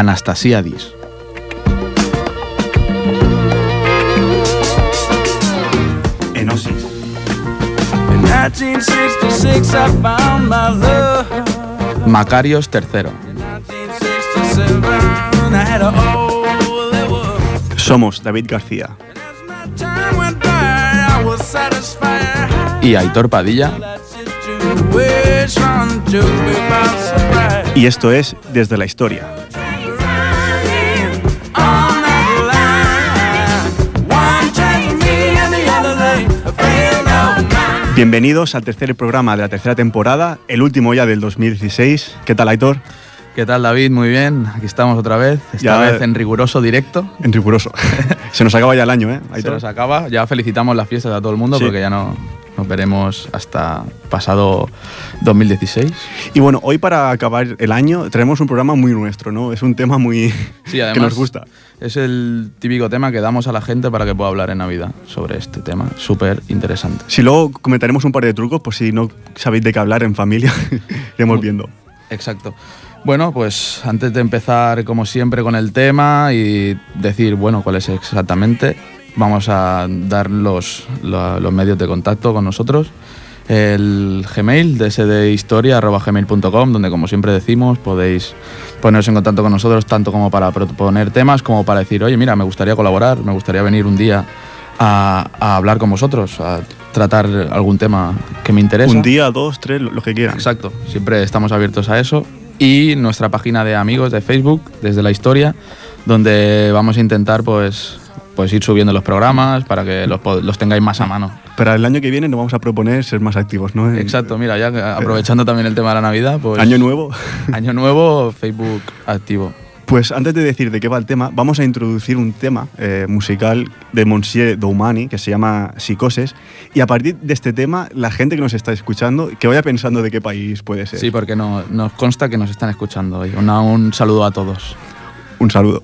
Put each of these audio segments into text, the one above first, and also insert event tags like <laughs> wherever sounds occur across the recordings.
Anastasiadis. Enosis. In 1966, I found my love. Macarios III. In 1967, I had a hole that was. Somos David García. Y Aitor Padilla. Y esto es Desde la Historia. Bienvenidos al tercer programa de la tercera temporada, el último ya del 2016. ¿Qué tal, Aitor? ¿Qué tal David? Muy bien, aquí estamos otra vez, esta Ya- vez en riguroso directo. En riguroso. <laughs> Se nos acaba ya el año, ¿eh? Se Aitor? nos acaba, ya felicitamos las fiestas a todo el mundo Sí. porque ya no nos veremos hasta pasado 2016. Y bueno, hoy para acabar el año traemos un programa muy nuestro, ¿no? Es un tema muy Sí, <laughs> que nos gusta. es el típico tema que damos a la gente para que pueda hablar en Navidad sobre este tema, súper interesante. Si luego comentaremos un par de trucos, por si no sabéis de qué hablar en familia, <laughs> iremos viendo. Exacto. Bueno, pues antes de empezar, como siempre, con el tema y decir, bueno, cuál es exactamente, vamos a dar los, lo- los medios de contacto con nosotros. El Gmail, dsdhistoria.gmail.com, donde como siempre decimos, podéis poneros en contacto con nosotros tanto como para proponer temas, como para decir, oye, mira, me gustaría colaborar, me gustaría venir un día a, a hablar con vosotros, a tratar algún tema que me interesa. Un día, dos, tres, lo, lo que quieran. Exacto, siempre estamos abiertos a eso. Y nuestra página de amigos de Facebook, desde la historia, donde vamos a intentar pues, pues ir subiendo los programas para que los, los tengáis más a mano. Para el año que viene nos vamos a proponer ser más activos, ¿no? Exacto, mira, ya que aprovechando también el tema de la Navidad, pues... Año nuevo. <laughs> Año nuevo, Facebook activo. Pues antes de decir de qué va el tema, vamos a introducir un tema eh, musical de Monsieur Doumani que se llama Psicoses. Y a partir de este tema, la gente que nos está escuchando, que vaya pensando de qué país puede ser. Sí, porque no, nos consta que nos están escuchando hoy. Una- un saludo a todos. Un saludo.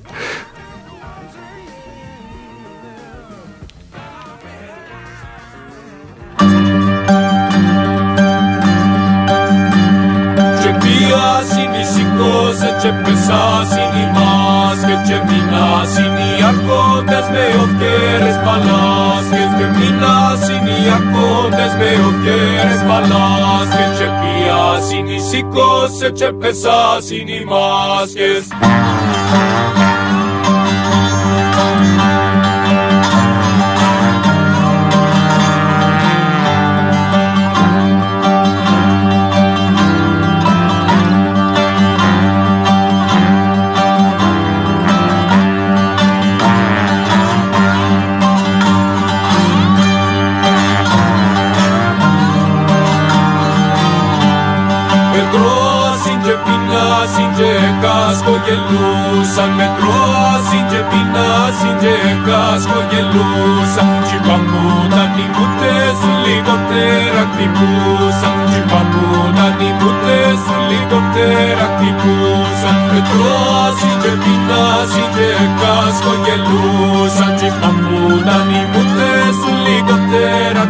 Ce piasi ni psicose, ce pesasi ni más, que ce minasi ni arcondes veo que eres balas, que ce minasi ni arcondes veo que eres balas, que ce piasi ni psicose, ce pesasi ni más, με συντεπίνα και πεινάσαν και κασκογελούσαν με τρώσαν και πεινάσαν και κασκογελούσαν κι παμούταν οι μουτές λιγότερα κτυπούσαν Τι παμούταν οι μουτές λιγότερα κτυπούσαν με τρώσαν και πεινάσαν και κασκογελούσαν κι οι μουτές λιγότερα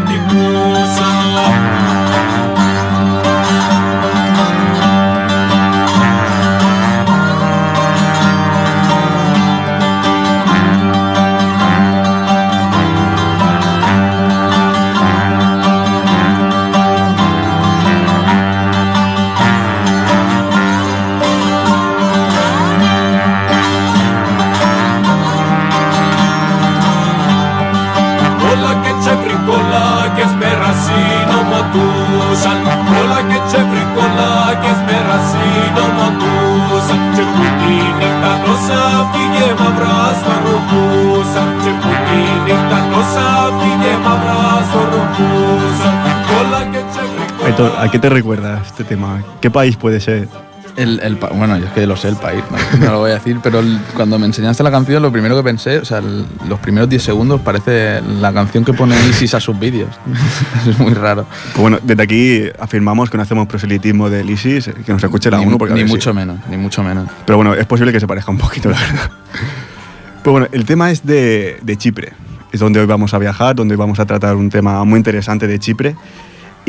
motusan Hola che c'è fricola che smerrassino motusan C'è putini ta nosa figlie ma brazo rumbusa C'è putini ta nosa figlie ma brazo rumbusa Hola che c'è fricola Aitor, ¿a qué te recuerda este tema? ¿Qué país puede ser? El, el bueno, yo es que lo sé el país, no, no lo voy a decir, pero el- cuando me enseñaste la canción, lo primero que pensé, o sea, el- los primeros 10 segundos parece la canción que pone Isis a sus vídeos. <laughs> es muy raro. Pues bueno, desde aquí afirmamos que no hacemos proselitismo del ISIS, que nos escuche la ni ONU. porque ni mucho menos, ni mucho menos. Pero bueno, es posible que se parezca un poquito, la verdad. Pues bueno, el tema es de, de Chipre. Es donde hoy vamos a viajar, donde hoy vamos a tratar un tema muy interesante de Chipre.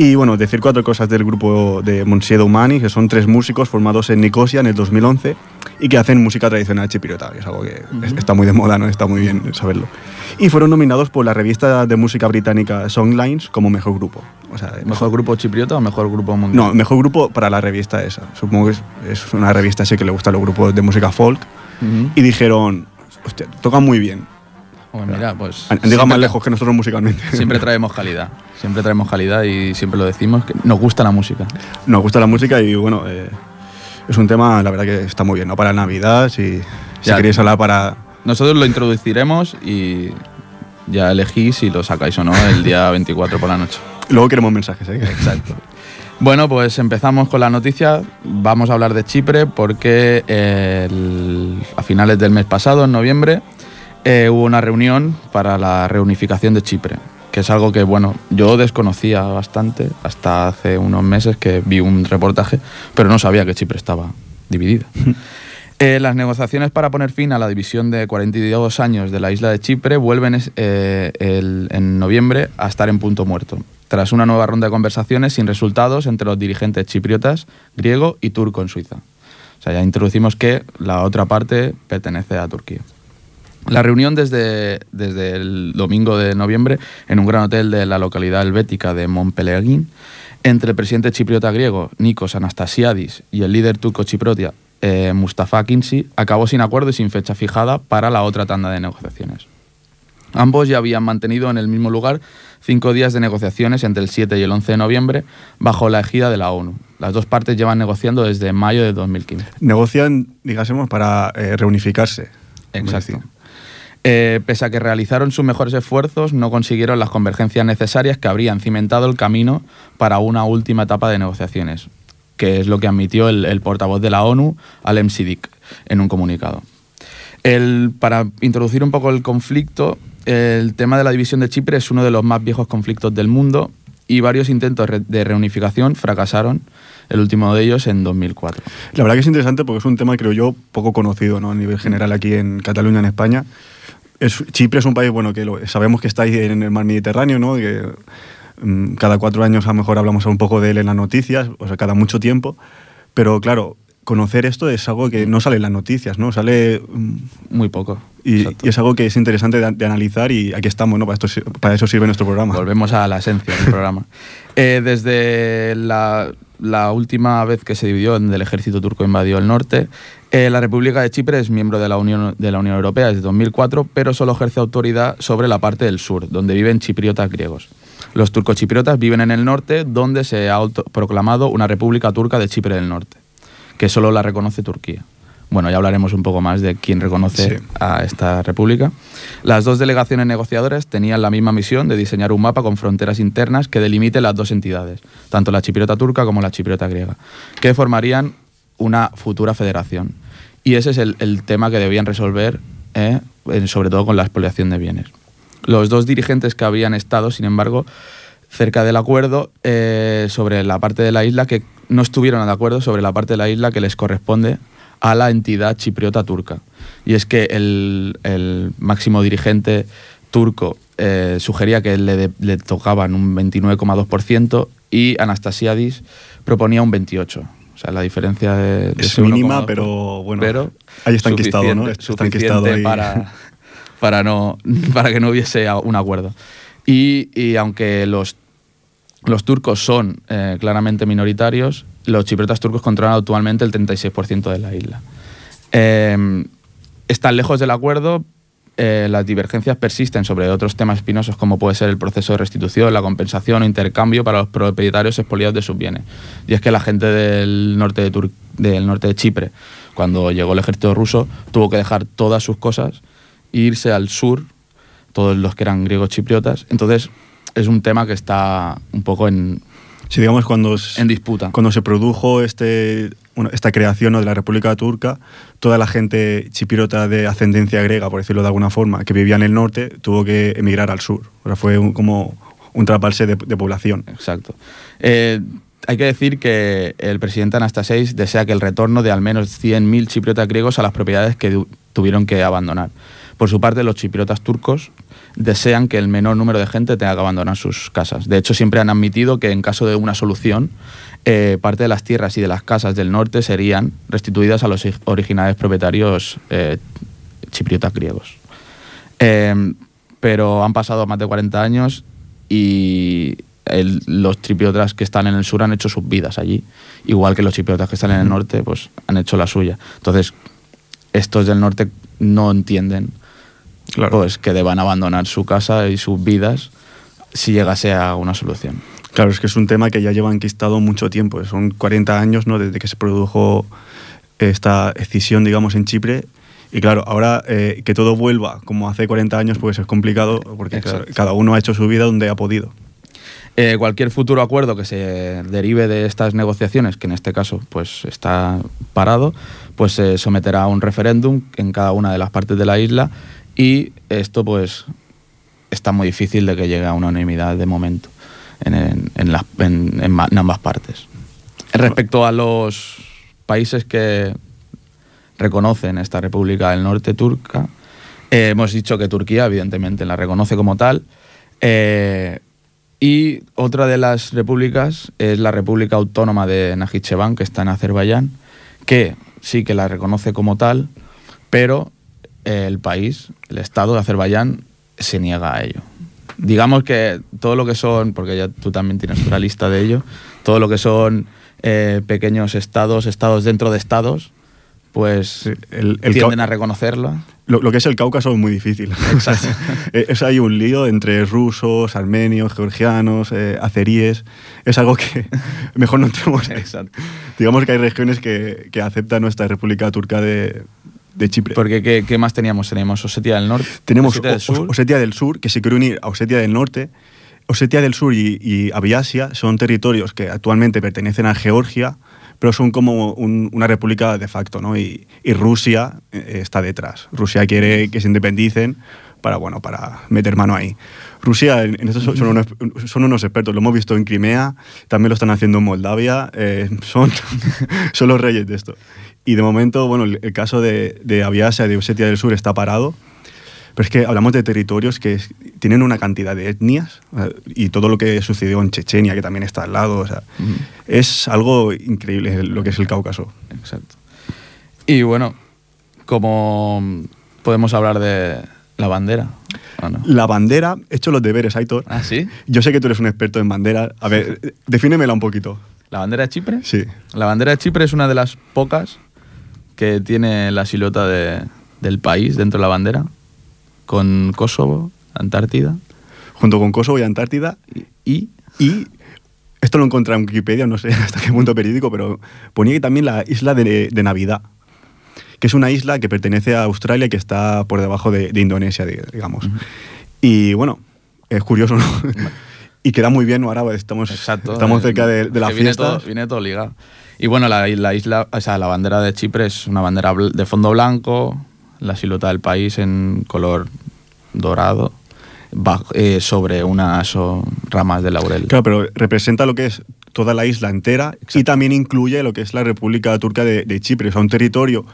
Y bueno, decir cuatro cosas del grupo de Monsieur Humani, que son tres músicos formados en Nicosia en el 2011 y que hacen música tradicional chipriota, que es algo que es- está muy de moda, ¿no? Está muy bien saberlo. Y fueron nominados por la revista de música británica Songlines como mejor grupo. O sea, ¿Mejor grupo chipriota o mejor grupo mundial? No, mejor grupo para la revista esa. Supongo que es, es una revista así que le gustan los grupos de música folk. Ujú. Y dijeron, hostia, tocan muy bien. Pues mira, pues. Han, han llegado siempre más lejos que nosotros musicalmente. <laughs> Siempre traemos calidad. Siempre traemos calidad y siempre lo decimos, que nos gusta la música. Nos gusta la música y bueno, eh, es un tema, la verdad que está muy bien, ¿no? Para Navidad, si, si Ya. queréis hablar para... Nosotros lo introduciremos y ya elegís si lo sacáis o no el día <laughs> 24 por la noche. Luego queremos mensajes, ¿eh? Exacto. Bueno, pues empezamos con la noticia. Vamos a hablar de Chipre porque el- a finales del mes pasado, en noviembre, eh, hubo una reunión para la reunificación de Chipre, que es algo que, bueno, yo desconocía bastante hasta hace unos meses que vi un reportaje, pero no sabía que Chipre estaba dividida. <laughs> Eh, las negociaciones para poner fin a la división de 42 años de la isla de Chipre vuelven eh, el- en noviembre a estar en punto muerto, tras una nueva ronda de conversaciones sin resultados entre los dirigentes chipriotas, griego y turco en Suiza. O sea, ya introducimos que la otra parte pertenece a Turquía. La reunión desde, desde el domingo de noviembre en un gran hotel de la localidad helvética de Montpellerin entre el presidente chipriota griego Nikos Anastasiadis y el líder turco chipriota eh, Mustafa Akinci acabó sin acuerdo y sin fecha fijada para la otra tanda de negociaciones. Ambos ya habían mantenido en el mismo lugar cinco días de negociaciones entre el 7 y el 11 de noviembre bajo la ejida de la ONU. Las dos partes llevan negociando desde mayo de 2015. Negocian, digásemos, para eh, reunificarse. Exacto. Eh, pese a que realizaron sus mejores esfuerzos, no consiguieron las convergencias necesarias que habrían cimentado el camino para una última etapa de negociaciones, que es lo que admitió el, portavoz de la ONU, Alem Sidik, en un comunicado. Para introducir un poco el conflicto, el tema de la división de Chipre es uno de los más viejos conflictos del mundo y varios intentos de reunificación fracasaron, el último de ellos en 2004. La verdad que es interesante porque es un tema, creo yo, poco conocido ¿no? a nivel general aquí en Cataluña, en España. Es, Chipre es un país, bueno, que lo- sabemos que está ahí en el mar Mediterráneo, ¿no? Que mm, cada cuatro años a lo mejor hablamos un poco de él en las noticias, o sea, cada mucho tiempo. Pero claro, conocer esto es algo que no sale en las noticias, ¿no? Sale... mm, Muy poco. Y, es algo que es interesante de, de analizar y aquí estamos, ¿no? Para, esto, si- para eso sirve nuestro programa. Volvemos a la esencia del programa. <laughs> Eh, desde la, la última vez que se dividió, donde el ejército turco invadió el norte, eh, la República de Chipre es miembro de la, Unión, de la Unión Europea desde 2004, pero solo ejerce autoridad sobre la parte del sur, donde viven chipriotas griegos. Los turcochipriotas viven en el norte, donde se ha proclamado una República Turca de Chipre del Norte, que solo la reconoce Turquía. Bueno, ya hablaremos un poco más de quién reconoce Sí. a esta república. Las dos delegaciones negociadoras tenían la misma misión de diseñar un mapa con fronteras internas que delimite las dos entidades, tanto la chipriota turca como la chipriota griega, que formarían una futura federación. Y ese es el, el tema que debían resolver, eh, sobre todo con la expoliación de bienes. Los dos dirigentes que habían estado, sin embargo, cerca del acuerdo eh, sobre la parte de la isla, que no estuvieron de acuerdo sobre la parte de la isla que les corresponde a la entidad chipriota turca. Y es que el, el máximo dirigente turco eh, sugería que le, de- le tocaban un 29,2% y Anastasiadis proponía un 28%. O sea, la diferencia de, de Es mínima, 1,2%, pero bueno, pero ahí está enquistado, ¿no? suficiente- Está enquistado suficiente ahí. para, para, no, <laughs> para que no hubiese un acuerdo. Y, y aunque los, los turcos son eh, claramente minoritarios, los chipriotas turcos controlan actualmente el 36% de la isla. Eh, están lejos del acuerdo, eh, las divergencias persisten sobre otros temas espinosos como puede ser el proceso de restitución, la compensación o intercambio para los propietarios expoliados de sus bienes. Y es que la gente del norte de, del norte de Chipre, cuando llegó el ejército ruso, tuvo que dejar todas sus cosas e irse al sur, todos los que eran griegos chipriotas. Entonces es un tema que está un poco en, Si digamos cuando, en disputa. cuando se produjo este, esta creación ¿no? de la República Turca, toda la gente chipriota de ascendencia griega, por decirlo de alguna forma, que vivía en el norte, tuvo que emigrar al sur. O sea, fue un- como un trasbalse de, de población. Exacto. Eh, hay que decir que el presidente Anastasiadis desea que el retorno de al menos 100.000 chipriotas griegos a las propiedades que tuvieron que abandonar. Por su parte, los chipriotas turcos desean que el menor número de gente tenga que abandonar sus casas. De hecho, siempre han admitido que en caso de una solución, eh, parte de las tierras y de las casas del norte serían restituidas a los ig- originales propietarios eh, chipriotas griegos. Eh, pero han pasado más de 40 años y el- los chipriotas que están en el sur han hecho sus vidas allí, igual que los chipriotas que están en el norte pues han hecho la suya. Entonces, estos del norte no entienden Claro. pues que deban abandonar su casa y sus vidas si llegase a una solución. Claro, es que es un tema que ya lleva enquistado mucho tiempo. Son 40 años ¿no? desde que se produjo esta escisión, digamos, en Chipre. Y claro, ahora eh, que todo vuelva como hace 40 años, pues es complicado porque Exacto. cada uno ha hecho su vida donde ha podido. Eh, cualquier futuro acuerdo que se derive de estas negociaciones, que en este caso pues está parado, pues se someterá a un referéndum en cada una de las partes de la isla y esto pues está muy difícil de que llegue a una unanimidad de momento en, en- en ambas partes. Respecto a los países que reconocen esta República del Norte turca, eh, hemos dicho que Turquía evidentemente la reconoce como tal. eh, y otra de las repúblicas es la República Autónoma de Najicheván, que está en Azerbaiyán, que sí que la reconoce como tal, pero el país, el Estado de Azerbaiyán, se niega a ello. Digamos que todo lo que son, porque ya tú también tienes una lista de ello, todo lo que son eh, pequeños estados, estados dentro de estados, pues el- el tienden a reconocerla. Lo, lo que es el Cáucaso es muy difícil. Exacto. <laughs> Eh, es ahí un lío entre rusos, armenios, georgianos, eh, azeríes. Es algo que <laughs> mejor no entremos. Exacto. Digamos que hay regiones que, que aceptan nuestra República Turca de, de Chipre. Porque ¿qué, qué más teníamos? Teníamos Osetia del Norte, Tenemos Osetia del Sur. Osetia del Sur, que se quiere unir a Osetia del Norte. Osetia del Sur y, y Abjasia son territorios que actualmente pertenecen a Georgia, pero son como un- una república de facto, ¿no? Y, y Rusia eh, está detrás. Rusia quiere que se independicen para, bueno, para meter mano ahí. Rusia, en, en esto son, son unos, son unos expertos, lo hemos visto en Crimea, también lo están haciendo en Moldavia, eh, son, <laughs> son los reyes de esto. Y de momento, bueno, el, el caso de, de Abjasia, de Osetia del Sur está parado, pero es que hablamos de territorios que tienen una cantidad de etnias y todo lo que sucedió en Chechenia, que también está al lado, o sea, Ujú. es algo increíble lo que es el Cáucaso. Exacto. Y bueno, como podemos hablar de la bandera. La bandera, he hecho los deberes, Aitor. ¿Ah, sí? Yo sé que tú eres un experto en bandera. A ver, defínemela un poquito. ¿La bandera de Chipre? Sí. La bandera de Chipre es una de las pocas que tiene la silueta de- del país dentro de la bandera, con Kosovo, Antártida Junto con Kosovo y Antártida. y... Y esto lo encontré en Wikipedia, no sé <laughs> hasta qué punto periódico, pero ponía que también la isla de, de Navidad, que es una isla que pertenece a Australia y que está por debajo de, de Indonesia, di- digamos. Y bueno, es curioso, ¿no? <laughs> y queda muy bien, ¿no? ahora estamos, Exacto. estamos eh, cerca de, las que viene todo, ligado. Y bueno, la, la isla, o sea, la bandera de Chipre es una bandera de fondo blanco, la silueta del país en color dorado, bajo- eh, sobre unas ramas de laurel. Claro, pero representa lo que es toda la isla entera y también incluye lo que es la República Turca de, de Chipre. O sea, un territorio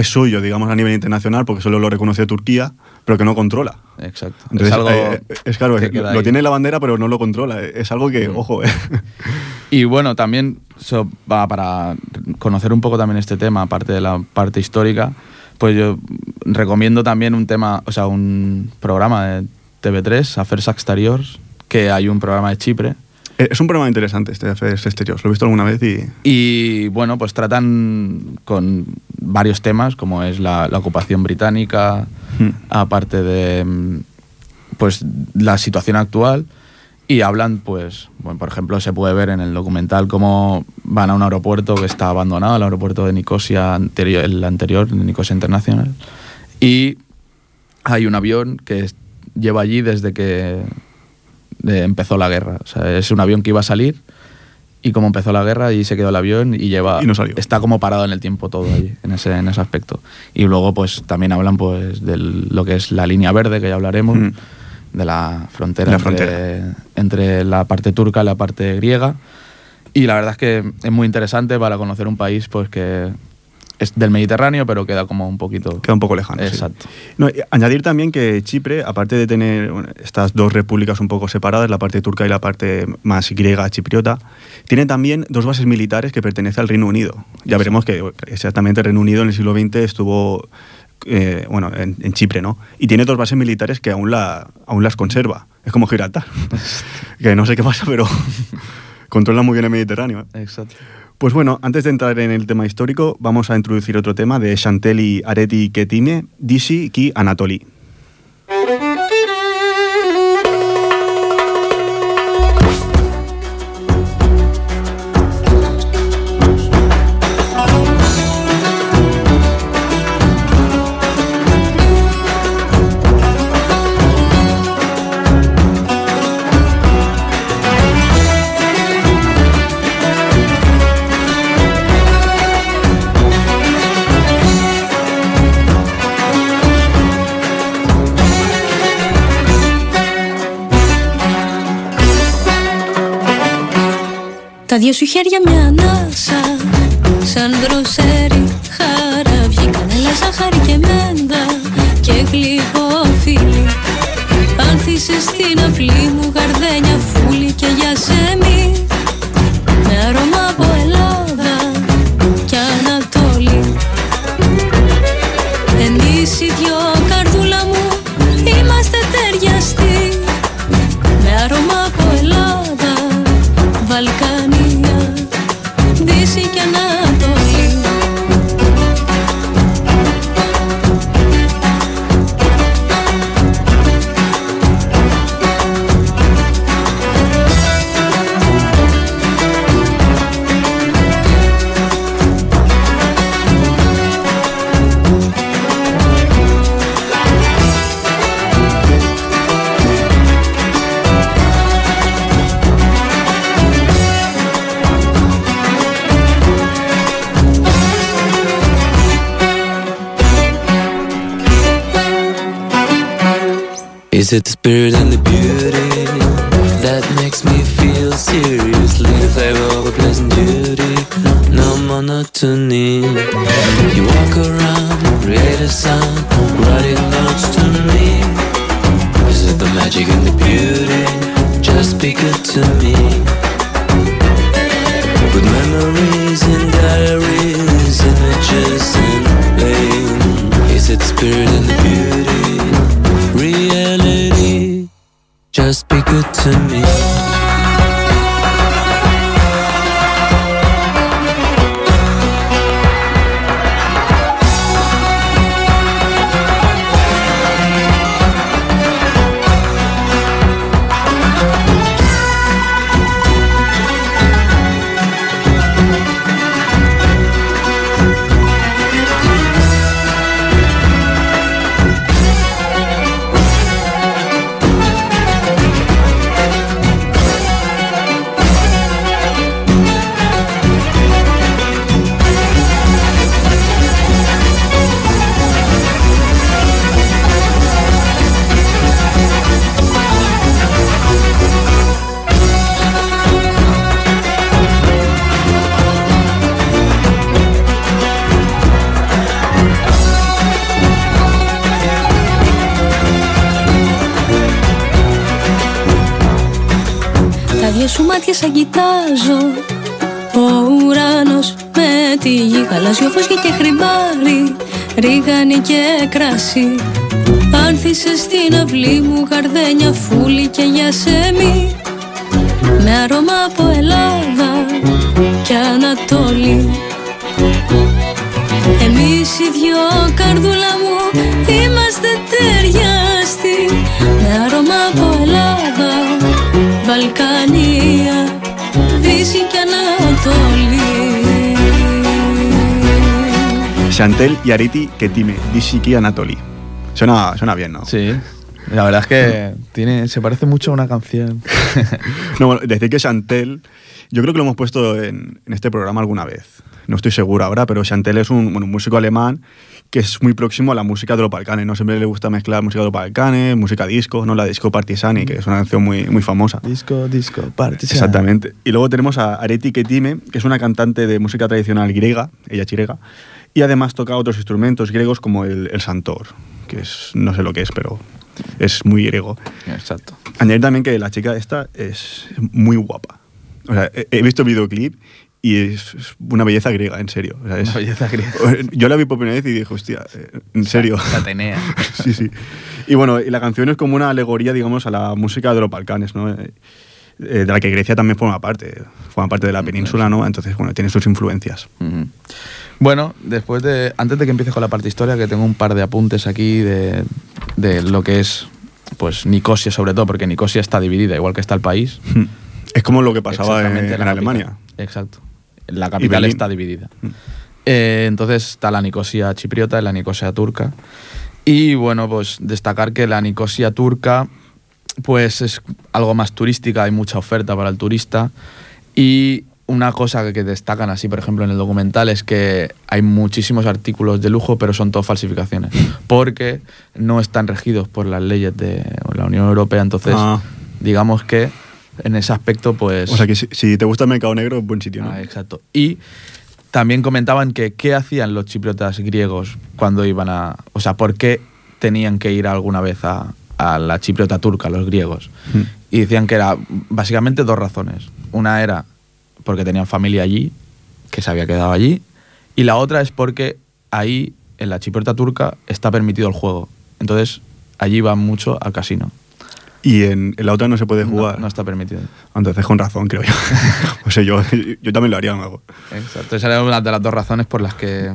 es suyo, digamos, a nivel internacional, porque solo lo reconoce Turquía, pero que no controla. Exacto. Entonces, es algo eh, es claro, que lo ahí. tiene en la bandera, pero no lo controla. Es algo que, Mm. ojo, eh. <laughs> Y bueno, también so- va para conocer un poco también este tema, aparte de la parte histórica, pues yo recomiendo también un tema, o sea, un programa de TV3, Afers Exteriors, que hay un programa de Chipre. Es un programa interesante este de Affairs Exteriors. Lo he visto alguna vez y. Y bueno, pues tratan con varios temas, como es la, la ocupación británica, Hmm. aparte de mm, pues la situación actual y hablan pues bueno, por ejemplo se puede ver en el documental cómo van a un aeropuerto que está abandonado el aeropuerto de Nicosia anterior el anterior de Nicosia Internacional y hay un avión que lleva allí desde que eh, empezó la guerra o sea es un avión que iba a salir y como empezó la guerra y se quedó el avión y lleva Y no salió. está como parado en el tiempo todo allí en ese en ese aspecto y luego pues también hablan pues de lo que es la línea verde que ya hablaremos Mm. de la frontera, La entre, frontera. entre la parte turca y la parte griega y la verdad es que es muy interesante para conocer un país pues que es del Mediterráneo, pero queda como un poquito... Queda un poco lejano. sí. Exacto. No, añadir también que Chipre, aparte de tener bueno, estas dos repúblicas un poco separadas, la parte turca y la parte más griega chipriota, tiene también dos bases militares que pertenecen al Reino Unido. Ya veremos que exactamente el Reino Unido en el siglo XX estuvo eh, bueno, en, en Chipre, ¿no? Y tiene dos bases militares que aún, la, aún las conserva. Es como Gibraltar. <laughs> que no sé qué pasa, pero <laughs> controla muy bien el Mediterráneo. ¿eh? Exacto. Pues bueno, antes de entrar en el tema histórico, vamos a introducir otro tema de Chantelli Areti Ketime, Disi Ki Anatoli. Τα δυο σου χέρια μια ανάσα. Σαν δροσέρι χαραυγή Κανέλα, ζάχαρη και μέντα Και γλυκό φίλι. Άνθησες στην αυλή μου Is it the spirit and the beauty that makes me feel seriously the flavor of a pleasant duty? No monotony. You walk around, create a sound, δυο σου μάτια σαν κοιτάζω. Ο ουρανός με τη γη Γαλάζιο φως και χρυμπάρι Ρίγανη και κράσι Άνθησες στην αυλή μου Γαρδένια φούλη και για σεμί Με αρώμα από Ελλάδα Chantel y Areti Ketime, Disi Ki Anatoli. Suena, suena bien, ¿no? Sí. La verdad es que tiene, se parece mucho a una canción. <laughs> No, bueno, decir que Chantel, yo creo que lo hemos puesto en, en este programa alguna vez. No estoy seguro ahora, pero Chantel es un, bueno, un músico alemán que es muy próximo a la música de los Balcanes. ¿no? Siempre le gusta mezclar música de los Balcanes, música disco, ¿no? la disco partisani, que es una canción muy, muy famosa. disco, disco, partisan. Exactamente. Y luego tenemos a Areti Ketime, que es una cantante de música tradicional griega, ella chirega, Y además toca otros instrumentos griegos como el, el santor, que es, no sé lo que es, pero es muy griego. Exacto. Añadir también que la chica esta es muy guapa. O sea, he, he visto el videoclip y es una belleza griega, en serio. O sea, es- Una belleza griega. <laughs> Yo la vi por primera vez y dije, hostia, eh, en serio. La Atenea. <laughs> sí, sí. Y bueno, y la canción es como una alegoría, digamos, a la música de los Balcanes, ¿no? Eh, de la que Grecia también forma parte, forma parte de la península, ¿no? Entonces, bueno, tiene sus influencias. Bueno, después de. Antes de que empiece con la parte historia, que tengo un par de apuntes aquí de, de lo que es. Pues Nicosia, sobre todo, porque Nicosia está dividida, igual que está el país. Es como lo que pasaba en, en Alemania. Exacto. La capital está dividida. Mm. Eh, entonces está la Nicosia chipriota y la Nicosia turca. Y bueno, pues destacar que la Nicosia turca pues es algo más turística, hay mucha oferta para el turista. Y una cosa que, destacan así, por ejemplo, en el documental es que hay muchísimos artículos de lujo, pero son todos falsificaciones. <laughs> Porque no están regidos por las leyes de la Unión Europea. Entonces, Ah. digamos que en ese aspecto, pues... O sea que si, si te gusta el mercado negro, es buen sitio, ¿no? Ah, exacto. Y también comentaban que qué hacían los chipriotas griegos cuando iban a... O sea, ¿por qué tenían que ir alguna vez a, a la chipriota turca, los griegos? Mm. Y decían que era básicamente dos razones. Una era porque tenían familia allí, que se había quedado allí, y la otra es porque ahí, en la chipriota turca, está permitido el juego. Entonces, allí van mucho al casino. Y en, en la otra no se puede jugar. No, está permitido. Entonces, con razón, creo yo. <laughs> <laughs> o sea, yo, yo también lo haría, mago. Exacto. Esa era una de las dos razones por las que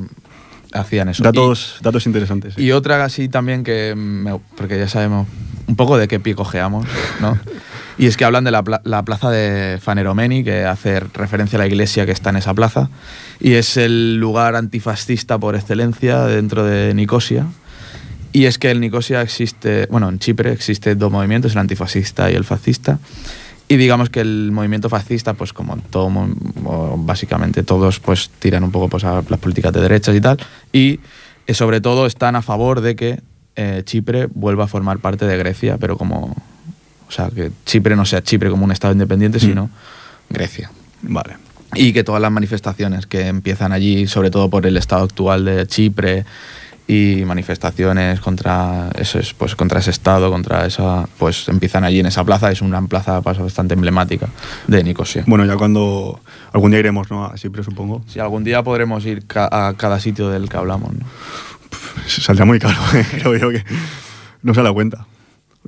hacían eso. Y- Datos, datos interesantes. sí. Y otra así también que, me- porque ya sabemos un poco de qué pie cojeamos, ¿no? <laughs> Y es que hablan de la, la plaza de Faneromeni, que hace referencia a la iglesia que está en esa plaza, y es el lugar antifascista por excelencia dentro de Nicosia. Y es que en Nicosia existe, bueno, en Chipre existe dos movimientos, el antifascista y el fascista. Y digamos que el movimiento fascista, pues como todo, básicamente todos, pues tiran un poco pues, a las políticas de derechas y tal. Y eh, sobre todo están a favor de que eh, Chipre vuelva a formar parte de Grecia, pero como, o sea, que Chipre no sea Chipre como un estado independiente, sino Grecia. Vale. Y que todas las manifestaciones que empiezan allí, sobre todo por el estado actual de Chipre y manifestaciones contra eso es, pues contra ese estado, contra esa, pues empiezan allí en esa plaza, es una plaza pues, bastante emblemática de Nicosia. Bueno, ya cuando algún día iremos, ¿no? A Chipre, supongo. Si algún día podremos ir ca- a cada sitio del que hablamos, ¿no? Saldrá muy caro, <laughs> ¿eh? creo yo que no se da cuenta.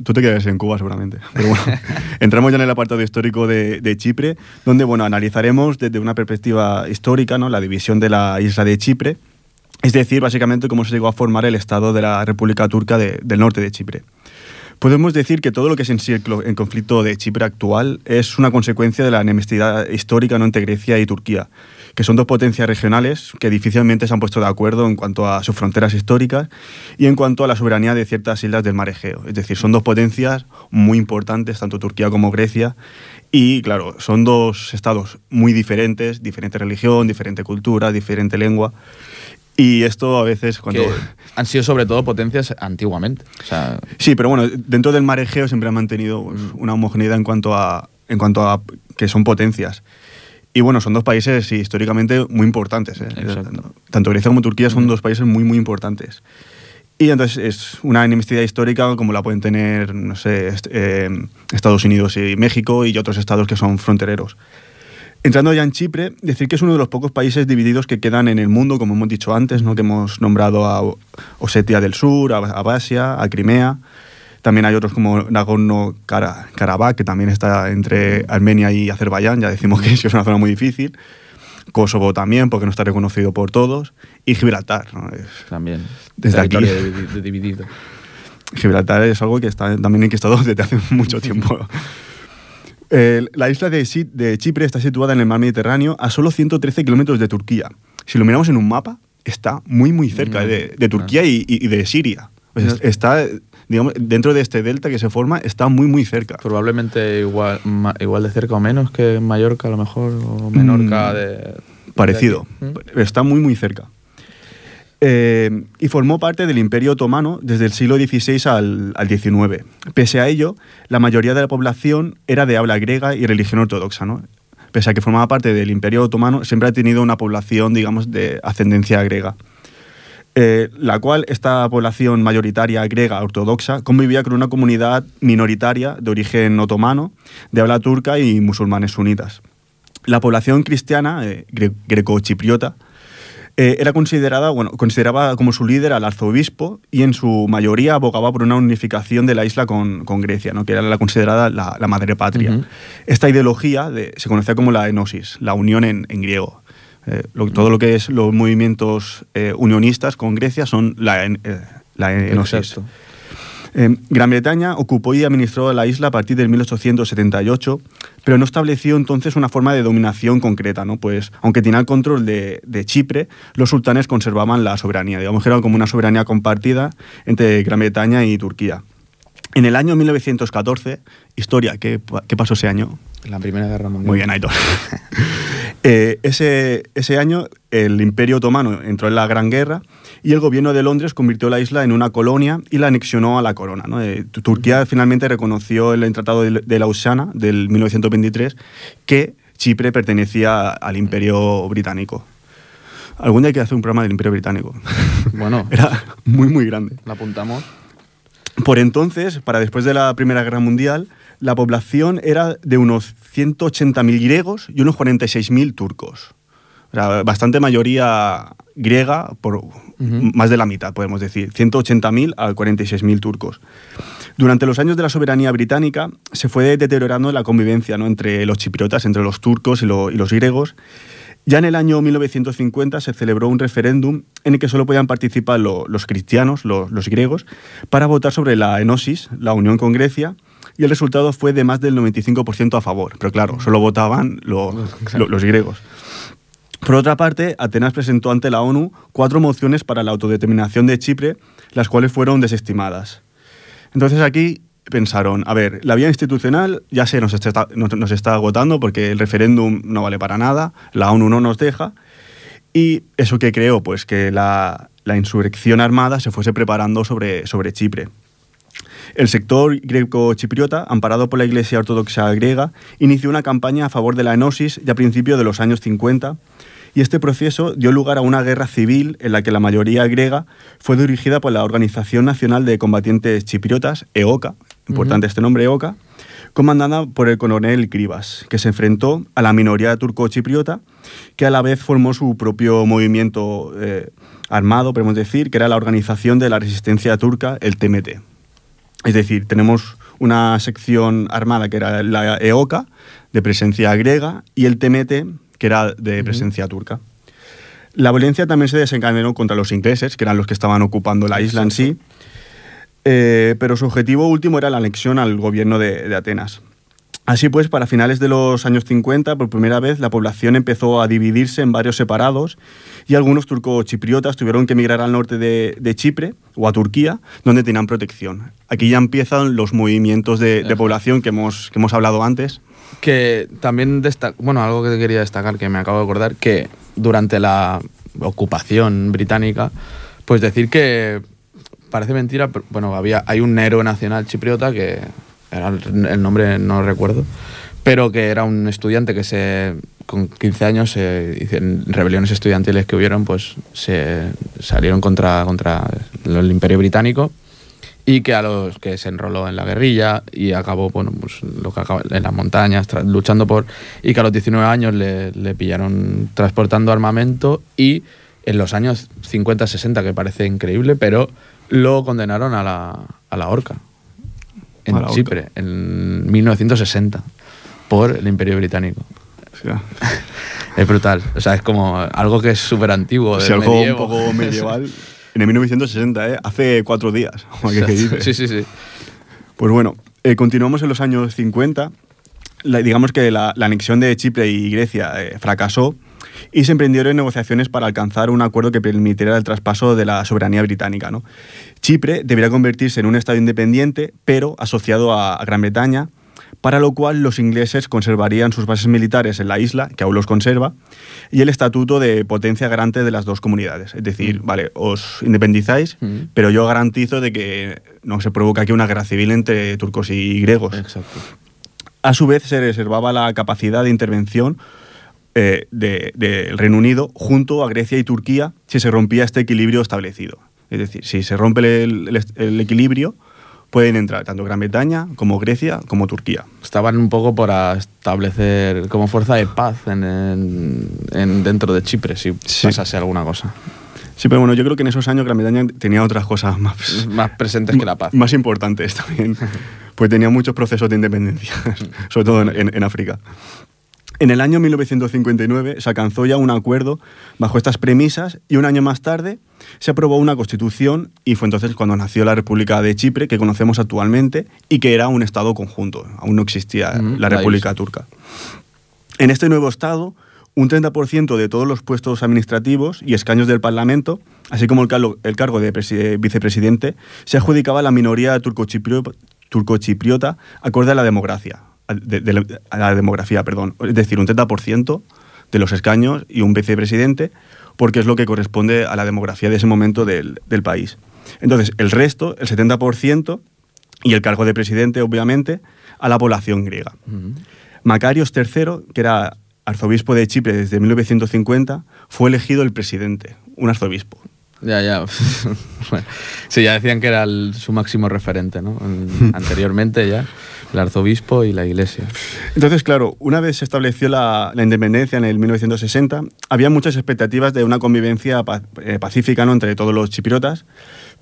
Tú te quedas en Cuba seguramente. Pero bueno, <laughs> entramos ya en el apartado histórico de, de Chipre, donde bueno, analizaremos desde una perspectiva histórica ¿no? la división de la isla de Chipre, es decir, básicamente cómo se llegó a formar el Estado de la República Turca de- del norte de Chipre. Podemos decir que todo lo que es en conflicto de Chipre actual es una consecuencia de la enemistad histórica ¿no? entre Grecia y Turquía, que son dos potencias regionales que difícilmente se han puesto de acuerdo en cuanto a sus fronteras históricas y en cuanto a la soberanía de ciertas islas del mar Egeo. Es decir, son dos potencias muy importantes, tanto Turquía como Grecia, y claro, son dos estados muy diferentes, diferente religión, diferente cultura, diferente lengua. Y esto a veces cuando... Que han sido sobre todo potencias antiguamente. O sea, Sí, pero bueno, dentro del mar Egeo siempre han mantenido pues, una homogeneidad en cuanto a en cuanto a que son potencias. Y bueno, son dos países sí, históricamente muy importantes. ¿eh? Tanto Grecia como Turquía son dos países muy, muy importantes. Y entonces es una enemistad histórica como la pueden tener, no sé, est- eh, Estados Unidos y México y otros estados que son frontereros. Entrando ya en Chipre, decir que es uno de los pocos países divididos que quedan en el mundo, como hemos dicho antes, ¿no? que hemos nombrado a Osetia del Sur, a Abasia, a Crimea. También hay otros como Nagorno-Karabaj, que también está entre Armenia y Azerbaiyán, ya decimos que <laughs> es una zona muy difícil. Kosovo también, porque no está reconocido por todos. Y Gibraltar. ¿no? Es- también. Desde aquí. dividido. <laughs> Gibraltar es algo que está también enquistado <laughs> desde hace mucho tiempo. Eh, la isla de, Chipre está situada en el mar Mediterráneo a solo 113 kilómetros de Turquía. Si lo miramos en un mapa, está muy, muy cerca Mm, de, de Turquía y, y- y de Siria. No. está, digamos, dentro de este delta que se forma, está muy, muy cerca. Probablemente igual, ma- igual de cerca o menos que Mallorca, a lo mejor, o Menorca. Mm, de, Parecido. de. ¿Mm? Está muy, muy cerca. Eh, y formó parte del Imperio Otomano desde el siglo XVI al, al XIX. Pese a ello, la mayoría de la población era de habla griega y religión ortodoxa. ¿no? Pese a que formaba parte del Imperio Otomano, siempre ha tenido una población, digamos, de ascendencia griega. eh, la cual esta población mayoritaria griega ortodoxa convivía con una comunidad minoritaria de origen otomano, de habla turca y musulmanes sunitas. La población cristiana, eh, greco-chipriota, eh, era considerada, bueno, consideraba como su líder al arzobispo y en su mayoría abogaba por una unificación de la isla con, con Grecia, ¿no? que era la considerada la, la madre patria. Esta ideología de- se conocía como la enosis, la unión en, en griego. Eh, lo- todo lo que es los movimientos eh, unionistas con Grecia son la, en- la enosis. Gran Bretaña ocupó y administró la isla a partir de 1878, pero no estableció entonces una forma de dominación concreta, ¿no? Pues, aunque tenía el control de, de Chipre, los sultanes conservaban la soberanía, digamos que era como una soberanía compartida entre Gran Bretaña y Turquía. En el año 1914, historia, ¿qué, pa- qué pasó ese año? La Primera Guerra Mundial. Muy bien, Aitor. <laughs> Eh, ese, ese año el Imperio Otomano entró en la Gran Guerra y el gobierno de Londres convirtió la isla en una colonia y la anexionó a la corona. ¿no? Eh, Tu- Turquía finalmente reconoció en el Tratado de, de Lausana del 1923 que Chipre pertenecía al Imperio Británico. Algún día hay que hacer un programa del Imperio Británico. <laughs> Bueno, Era muy, muy grande. la apuntamos. Por entonces, para después de la Primera Guerra Mundial, la población era de unos 180.000 griegos y unos 46.000 turcos. Sea, bastante mayoría griega, por más de la mitad, podemos decir. 180.000 a 46.000 turcos. Durante los años de la soberanía británica se fue deteriorando la convivencia ¿no? entre los chipriotas, entre los turcos y, lo- y los griegos. Ya en el año 1950 se celebró un referéndum en el que solo podían participar lo- los cristianos, lo- los griegos, para votar sobre la enosis, la unión con Grecia, y el resultado fue de más del 95% a favor. Pero claro, solo votaban lo- lo- los griegos. Por otra parte, Atenas presentó ante la ONU cuatro mociones para la autodeterminación de Chipre, las cuales fueron desestimadas. Entonces aquí pensaron, a ver, la vía institucional ya se nos está, agotando porque el referéndum no vale para nada, la ONU no nos deja, y eso que creó, pues que la, la insurrección armada se fuese preparando sobre, sobre Chipre. El sector greco-chipriota, amparado por la Iglesia Ortodoxa griega, inició una campaña a favor de la enosis ya a principios de los años 50 y este proceso dio lugar a una guerra civil en la que la mayoría griega fue dirigida por la Organización Nacional de Combatientes Chipriotas, EOKA, importante este nombre, EOKA, comandada por el coronel Kribas, que se enfrentó a la minoría turco-chipriota, que a la vez formó su propio movimiento eh, armado, podemos decir, que era la Organización de la Resistencia Turca, el TMT. Es decir, tenemos una sección armada que era la EOKA, de presencia griega, y el TMT, que era de presencia turca. La violencia también se desencadenó contra los ingleses, que eran los que estaban ocupando la isla en sí, eh, pero su objetivo último era la anexión al gobierno de, de Atenas. Así pues, para finales de los años 50, por primera vez, la población empezó a dividirse en barrios separados y algunos turcochipriotas tuvieron que emigrar al norte de, de Chipre o a Turquía, donde tenían protección. Aquí ya empiezan los movimientos de, de población que hemos, que hemos hablado antes. Que también bueno, algo que quería destacar que me acabo de acordar, que durante la ocupación británica, pues decir que parece mentira, pero bueno, había, hay un héroe nacional chipriota que el, nombre no recuerdo, pero que era un estudiante que se con 15 años hicieron rebeliones estudiantiles que hubieron, pues se salieron contra, contra el imperio británico y que a los que se enroló en la guerrilla y acabó bueno pues lo que acaba- en las montañas luchando por y que a los 19 años le, pillaron transportando armamento y en los años 50 60 que parece increíble pero lo condenaron a la, a la horca en. Chipre en 1960 por el imperio británico O sea, <laughs> es brutal o sea es como algo que es súper antiguo si del algo un poco <laughs> medieval, en el 1960, ¿eh? hace cuatro días. <laughs> o ¿Qué, qué dices? sí sí sí Pues bueno, eh, continuamos en los años 50. La- digamos que la, la anexión de Chipre y Grecia eh, fracasó y se emprendieron negociaciones para alcanzar un acuerdo que permitiera el traspaso de la soberanía británica. ¿no? Chipre debería convertirse en un Estado independiente, pero asociado a, Gran Bretaña, para lo cual los ingleses conservarían sus bases militares en la isla, que aún los conserva, y el estatuto de potencia garante de las dos comunidades. Es decir, vale, os independizáis, Mm. pero yo garantizo de que no se provoca aquí una guerra civil entre turcos y griegos. exacto A su vez, se reservaba la capacidad de intervención eh, de- del Reino Unido junto a Grecia y Turquía si se rompía este equilibrio establecido. Es decir, si se rompe el, el- el equilibrio, pueden entrar tanto Gran Bretaña como Grecia como Turquía. Estaban un poco para establecer como fuerza de paz en, en- en- dentro de Chipre, si Sí. pasase alguna cosa. Sí, pero bueno, yo creo que en esos años Gran Bretaña tenía otras cosas más, <laughs> Más presentes que la paz. más importantes también, <laughs> pues tenía muchos procesos de independencia, sobre todo en, en- en África. En el año 1959 se alcanzó ya un acuerdo bajo estas premisas y un año más tarde se aprobó una constitución y fue entonces cuando nació la República de Chipre que conocemos actualmente y que era un Estado conjunto, aún no existía Ujú, la República. Turca. En este nuevo Estado, un 30% de todos los puestos administrativos y escaños del Parlamento, así como el, cargo- el cargo de presi- vicepresidente, se adjudicaba a la minoría turcochiprio- turcochipriota acorde a la democracia. De- de la- a la demografía, perdón. Es decir, un 30% de los escaños y un vicepresidente, porque es lo que corresponde a la demografía de ese momento del, del país. Entonces, el resto, el 70%, y el cargo de presidente, obviamente, a la población griega. Macarios III, que era arzobispo de Chipre desde 1950, fue elegido el presidente, un arzobispo. Ya, ya. <laughs> Bueno, sí, ya decían que era el- su máximo referente, ¿no? En- <laughs> Anteriormente ya, el arzobispo y la iglesia. Entonces, claro, una vez se estableció la, la independencia en el 1960, había muchas expectativas de una convivencia eh, pacífica ¿no? entre todos los chipriotas,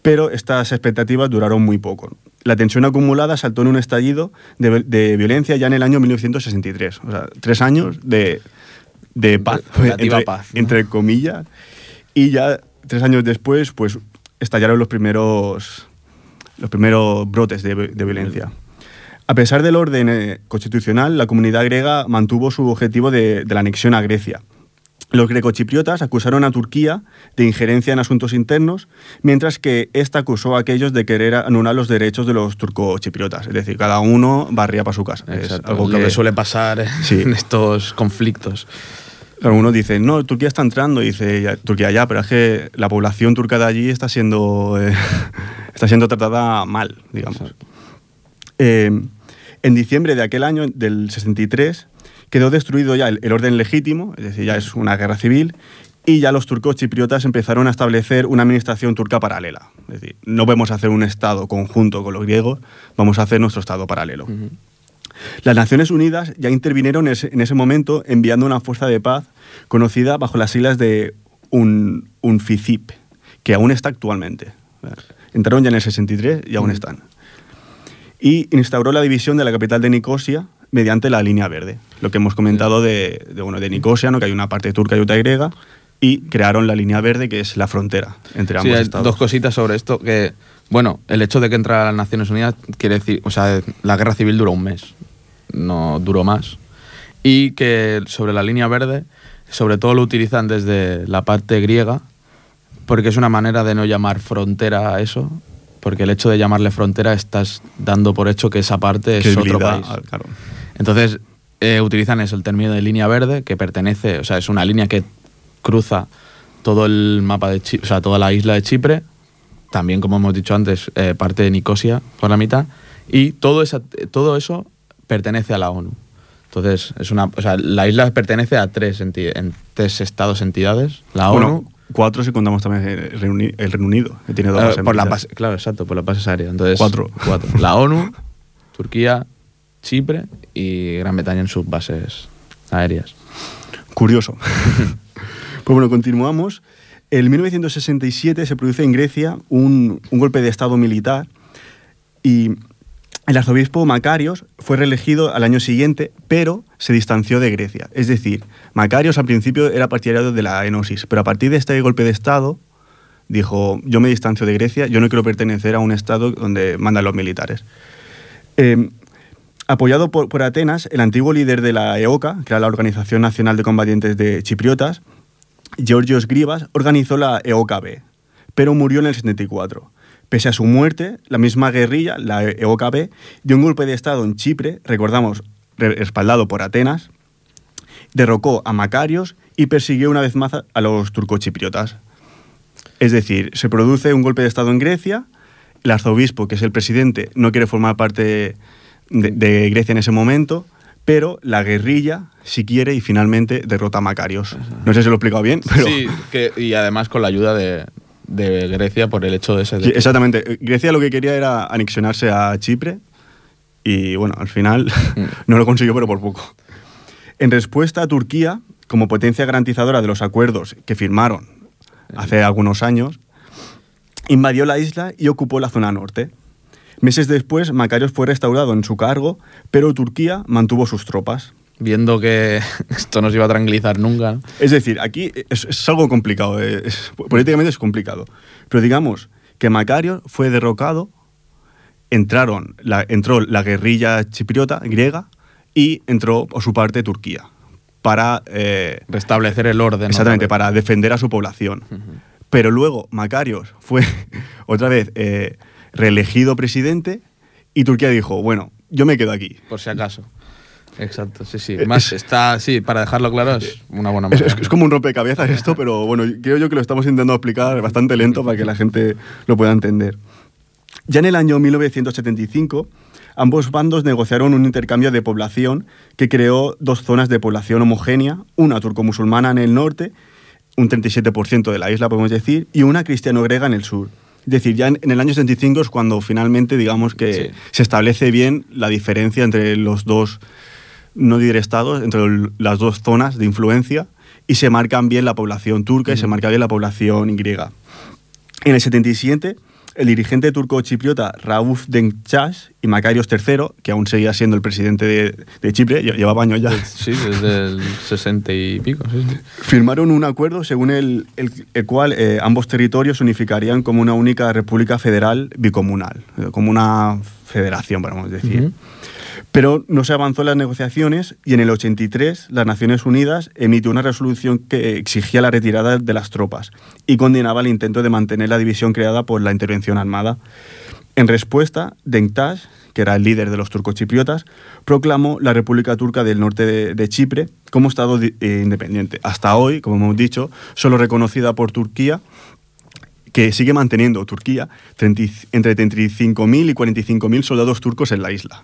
pero estas expectativas duraron muy poco. La tensión acumulada saltó en un estallido de, de violencia ya en el año 1963, o sea, tres años de, de paz, entre, paz, ¿no? entre comillas, y ya tres años después, pues estallaron los primeros, los primeros brotes de, de violencia. A pesar del orden eh, constitucional, la comunidad griega mantuvo su objetivo de, de la anexión a Grecia. Los grecochipriotas acusaron a Turquía de injerencia en asuntos internos, mientras que ésta acusó a aquellos de querer anular los derechos de los turcochipriotas. Es decir, cada uno barría para su casa. Es Exacto, algo lo que suele pasar en- Sí. en <laughs> estos conflictos. Algunos dicen, no, Turquía está entrando, y dice Turquía ya, pero es que la población turca de allí está siendo, eh, <laughs> está siendo tratada mal, digamos. Exacto. Eh, en diciembre de aquel año, del 63, quedó destruido ya el, el orden legítimo, es decir, ya es una guerra civil, y ya los turcos chipriotas empezaron a establecer una administración turca paralela. Es decir, no podemos hacer un Estado conjunto con los griegos, vamos a hacer nuestro Estado paralelo. Las Naciones Unidas ya intervinieron en ese, en ese momento enviando una fuerza de paz conocida bajo las siglas de un, UNFICIP, que aún está actualmente. Entraron ya en el 63 y aún están. Y instauró la división de la capital de Nicosia mediante la línea verde. Lo que hemos comentado de, de, bueno, de Nicosia, ¿no? que hay una parte turca y otra griega, y crearon la línea verde, que es la frontera entre Sí, ambos hay estados. dos cositas sobre esto que, bueno, el hecho de que entrara a las Naciones Unidas quiere decir, o sea, la guerra civil duró un mes, no duró más. Y que sobre la línea verde, sobre todo lo utilizan desde la parte griega, porque es una manera de no llamar frontera a eso, porque el hecho de llamarle frontera estás dando por hecho que esa parte es otro país. claro. Entonces, eh, utilizan eso, el término de línea verde, que pertenece, o sea, es una línea que cruza todo el mapa de Chipre, o sea, toda la isla de Chipre, también, como hemos dicho antes, eh, parte de Nicosia por la mitad, y todo, esa, todo eso pertenece a la ONU. Entonces, es una, o sea, la isla pertenece a tres, enti- en tres estados, entidades, la Bueno, ONU, cuatro si contamos también el Reino Uni- el Reino Unido, que tiene dos bases por la base, claro, exacto, por las bases aéreas. Entonces, Cuatro. cuatro. La ONU, Turquía, Chipre y Gran Bretaña en sus bases aéreas. Curioso. <laughs> pues bueno, continuamos. En 1967 se produce en Grecia un, un golpe de Estado militar y el arzobispo Macarios fue reelegido al año siguiente, pero se distanció de Grecia. Es decir, Macarios al principio era partidario de la enosis, pero a partir de este golpe de Estado dijo, yo me distancio de Grecia, yo no quiero pertenecer a un Estado donde mandan los militares. Eh, apoyado por, por Atenas, el antiguo líder de la EOCA, que era la Organización Nacional de Combatientes de Chipriotas, Georgios Grivas, organizó la EOKB, pero murió en el 74. Pese a su muerte, la misma guerrilla, la EOKB, dio un golpe de Estado en Chipre, recordamos, re- respaldado por Atenas, derrocó a Macarios y persiguió una vez más a, a los turcochipriotas. Es decir, se produce un golpe de Estado en Grecia, el arzobispo, que es el presidente, no quiere formar parte de, de Grecia en ese momento, pero la guerrilla si quiere y finalmente derrota a Macarios. No sé si lo he explicado bien, <laughs> pero... Sí, que, y además con la ayuda de, de Grecia por el hecho de que- exactamente. Grecia lo que quería era anexionarse a Chipre y bueno, al final <laughs> Mm. no lo consiguió, pero por poco. En respuesta, Turquía, como potencia garantizadora de los acuerdos que firmaron hace algunos años, invadió la isla y ocupó la zona norte. Meses después, Macarios fue restaurado en su cargo, pero Turquía mantuvo sus tropas. Viendo que <laughs> esto no se iba a tranquilizar nunca. ¿no? Es decir, aquí es, es algo complicado, eh, es- políticamente es complicado. Pero digamos que Macario fue derrocado, entraron, la, entró la guerrilla chipriota griega y entró por su parte Turquía para, eh, Restablecer el orden. exactamente, para defender a su población. Pero luego Macarios fue <laughs> otra vez eh, reelegido presidente y Turquía dijo, bueno, yo me quedo aquí. Por si acaso. Exacto, sí, sí. Eh, Más es- está, sí, para dejarlo claro, es una buena manera. es- es como un rompecabezas esto, pero bueno, creo yo que lo estamos intentando explicar bastante lento para que la gente lo pueda entender. Ya en el año 1975, ambos bandos negociaron un intercambio de población que creó dos zonas de población homogénea, una turco-musulmana en el norte, un 37% de la isla podemos decir, y una cristiano-grega en el sur. Es decir, ya en, en el año 75 es cuando finalmente digamos que Sí. se establece bien la diferencia entre los dos, no diré estados, entre las dos zonas de influencia y se marcan bien la población turca y se marca bien la población griega. En el 77, el dirigente turco-chipriota Rauf Denktash y Macarios III, que aún seguía siendo el presidente de, de Chipre, lle- llevaba años ya, Sí, desde el 60 y pico. Sí, sí. firmaron un acuerdo según el, el- el cual eh, ambos territorios se unificarían como una única república federal bicomunal, eh, como una federación, podemos decir. Ujú. Pero no se avanzó en las negociaciones y en el 83 las Naciones Unidas emitió una resolución que exigía la retirada de las tropas y condenaba el intento de mantener la división creada por la intervención armada. En respuesta, Denktash, que era el líder de los turcos chipriotas, proclamó la República Turca del Norte de, de Chipre como Estado eh, independiente. Hasta hoy, como hemos dicho, solo reconocida por Turquía que sigue manteniendo Turquía 30 y- entre 35.000 y 45.000 soldados turcos en la isla.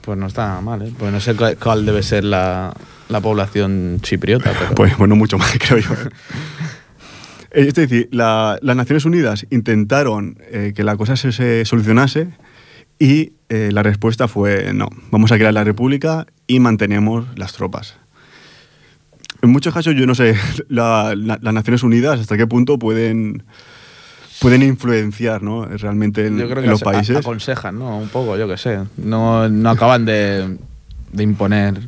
Pues no está mal, ¿eh? Pues no sé cuál, cuál debe ser la, la población chipriota, pero... Pues bueno, mucho más, <laughs> creo yo. Es decir, la- las Naciones Unidas intentaron eh, que la cosa se, se solucionase y eh, la respuesta fue no, vamos a crear la República y mantenemos las tropas. En muchos casos yo no sé <laughs> la- la- las Naciones Unidas hasta qué punto pueden, pueden influenciar ¿no? realmente en, yo creo en que los ase- países. aconsejan, ¿no? Un poco, yo qué sé. No, no acaban de, de imponer...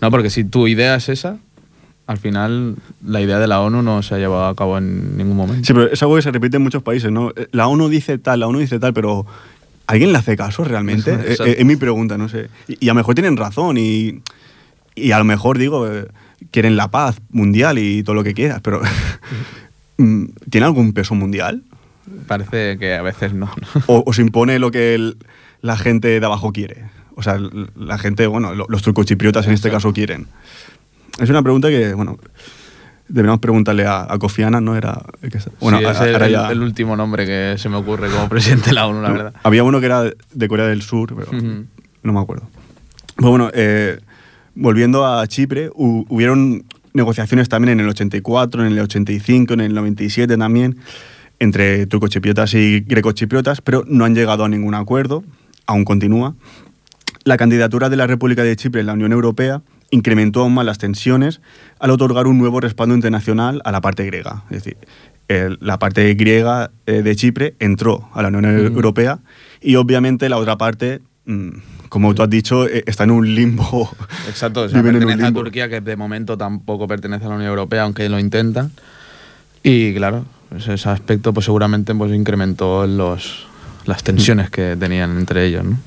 No, porque si tu idea es esa, al final la idea de la ONU no se ha llevado a cabo en ningún momento. Sí, pero es algo que se repite en muchos países, ¿no? Eh, La ONU dice tal, la ONU dice tal, pero ¿alguien le hace caso realmente? <laughs> Eh, eh, es mi pregunta, no sé. Y, y a lo mejor tienen razón y, y a lo mejor, digo, eh, quieren la paz mundial y todo lo que quieras, pero <laughs> mm, ¿tiene algún peso mundial? Parece que a veces no. ¿no? <laughs> ¿O, o se impone lo que el- la gente de abajo quiere? O sea, la gente, bueno, lo- los turcos chipriotas en este caso quieren. Es una pregunta que, bueno, deberíamos preguntarle a, a Kofi Annan, ¿no? Era, que bueno, Sí, es a- el, el- ya- el último nombre que se me ocurre como presidente de la ONU, la No, verdad. Había uno que era de Corea del Sur, pero Ujú. no me acuerdo. Pues bueno, eh, volviendo a Chipre, hu- hubieron negociaciones también en el 84, en el 85, en el 97 también, entre turcochipriotas y grecochipriotas, pero no han llegado a ningún acuerdo, aún continúa. La candidatura de la República de Chipre en la Unión Europea incrementó aún más las tensiones al otorgar un nuevo respaldo internacional a la parte griega. Es decir, el- la parte griega eh, de Chipre entró a la Unión Europea y obviamente la otra parte, mm, como tú has dicho, eh, está en un limbo. Exacto, o sea, Viven en un pertenece a limbo. Turquía, que de momento tampoco pertenece a la Unión Europea, aunque lo intentan. Y claro, pues ese aspecto pues seguramente pues incrementó los, las tensiones que tenían entre ellos, ¿no?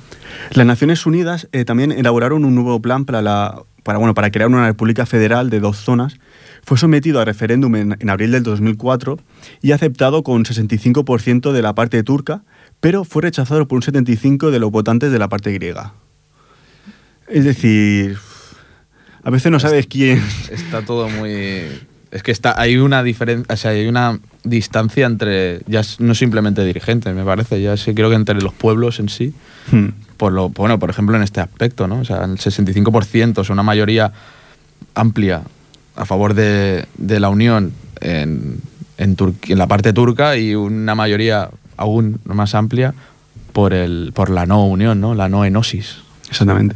Las Naciones Unidas eh, también elaboraron un nuevo plan para, la, para, bueno, para crear una república federal de dos zonas. Fue sometido a referéndum en, en abril del 2004 y aceptado con 65% de la parte turca, pero fue rechazado por un 75% de los votantes de la parte griega. Es decir, a veces no sabes quién... Está todo muy... Es que está, hay una diferencia, o sea, hay una distancia entre, ya no simplemente dirigentes, me parece, ya sí creo que entre los pueblos en sí, Hmm. por lo, bueno, por ejemplo, en este aspecto, ¿no? O sea, el 65%, o sea, una mayoría amplia a favor de, de la Unión en, en, Tur- en la parte turca y una mayoría aún más amplia por, el, por la no unión, ¿no? La no enosis. Exactamente.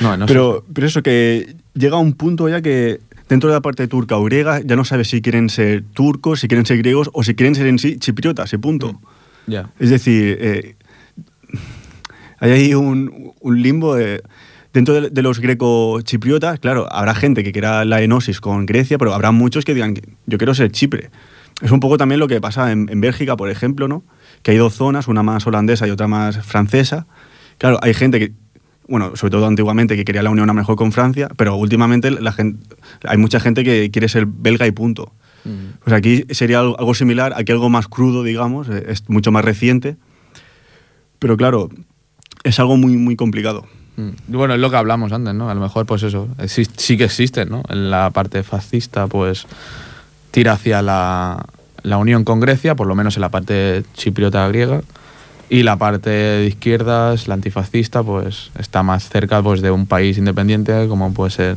No, enosis. Pero, pero eso que llega a un punto ya que dentro de la parte turca o griega ya no sabes si quieren ser turcos, si quieren ser griegos o si quieren ser en sí chipriotas, y punto. Ya. Es decir, eh, hay ahí un, un limbo de- dentro de, de los greco-chipriotas, claro, habrá gente que quiera la enosis con Grecia, pero habrá muchos que digan, yo quiero ser Chipre. Es un poco también lo que pasa en, en Bélgica, por ejemplo, ¿no? Que hay dos zonas, una más holandesa y otra más francesa. Claro, hay gente que, bueno, sobre todo antiguamente, que quería la unión a mejor con Francia, pero últimamente la gente, hay mucha gente que quiere ser belga y punto. Pues aquí sería algo, algo similar, aquí algo más crudo, digamos, eh, es mucho más reciente. Pero claro, es algo muy, muy complicado. Mm. Bueno, es lo que hablamos antes, ¿no? A lo mejor, pues eso, exis- sí que existen, ¿no? En la parte fascista, pues tira hacia la, la unión con Grecia, por lo menos en la parte chipriota griega, y la parte de izquierdas, la antifascista, pues está más cerca pues, de un país independiente, como puede ser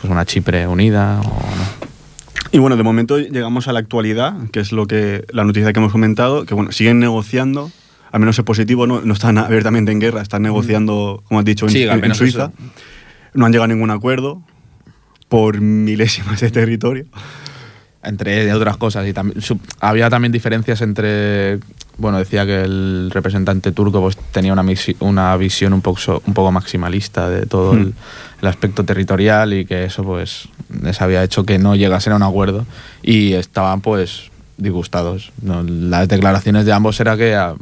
pues, una Chipre unida o no. Y bueno, de momento llegamos a la actualidad, que es lo que la noticia que hemos comentado, que bueno, siguen negociando, al menos es positivo, no, no están abiertamente en guerra, están negociando, como has dicho, en, Sí, al en- en menos Suiza. eso. No han llegado a ningún acuerdo por milésimas de territorio. entre otras cosas. Y también, su- había también diferencias entre. Bueno, decía que el representante turco pues, tenía una, una visión un poco, un poco maximalista de todo el, Hmm. el aspecto territorial y que eso pues les había hecho que no llegasen a un acuerdo y estaban pues disgustados. ¿no? Las declaraciones de ambos era que ah,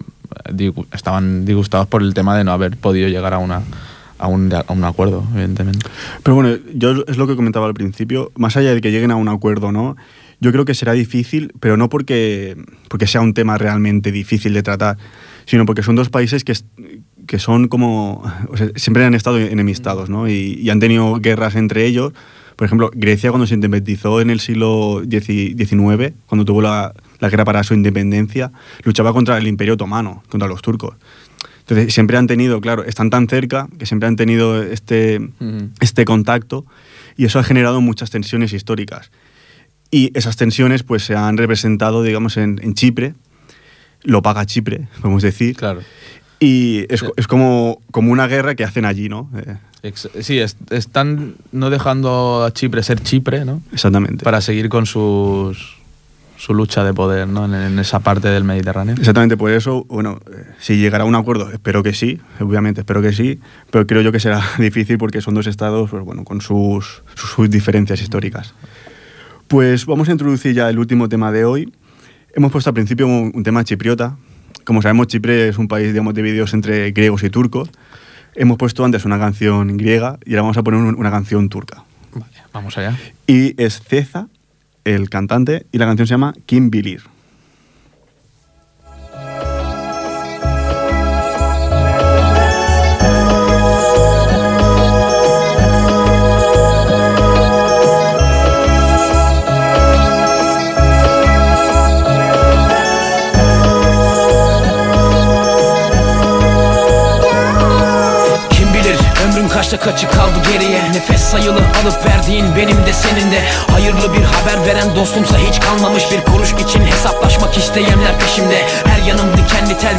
digu- estaban disgustados por el tema de no haber podido llegar a una a un, a un acuerdo, evidentemente. Pero bueno, yo es lo que comentaba al principio, más allá de que lleguen a un acuerdo no, yo creo que será difícil, pero no porque, porque sea un tema realmente difícil de tratar, sino porque son dos países que, que son como, o sea, siempre han estado enemistados, ¿no? Y, y han tenido guerras entre ellos. Por ejemplo, Grecia cuando se independizó en el siglo XIX, cuando tuvo la, la guerra para su independencia, luchaba contra el imperio otomano, contra los turcos. Entonces, siempre han tenido, claro, están tan cerca que siempre han tenido este, Ujú. este contacto y eso ha generado muchas tensiones históricas. Y esas tensiones pues se han representado, digamos, en, en Chipre, lo paga Chipre, <laughs> podemos decir. Claro. Y es, Sí. es como, como una guerra que hacen allí, ¿no? Eh, Sí, es- están no dejando a Chipre ser Chipre, ¿no? exactamente. Para seguir con sus, su lucha de poder, ¿no? En, en esa parte del Mediterráneo. Exactamente, por eso, bueno, si llegará a un acuerdo, espero que sí, obviamente espero que sí, pero creo yo que será <laughs> difícil porque son dos estados, pues bueno, con sus, sus diferencias históricas. Pues vamos a introducir ya el último tema de hoy. Hemos puesto al principio un, un tema chipriota. Como sabemos, Chipre es un país, digamos, divididos entre griegos y turcos. Hemos puesto antes una canción griega y ahora vamos a poner un- una canción turca. Vale, vamos allá. Y es Ceza, el cantante, y la canción se llama Kim Bilir.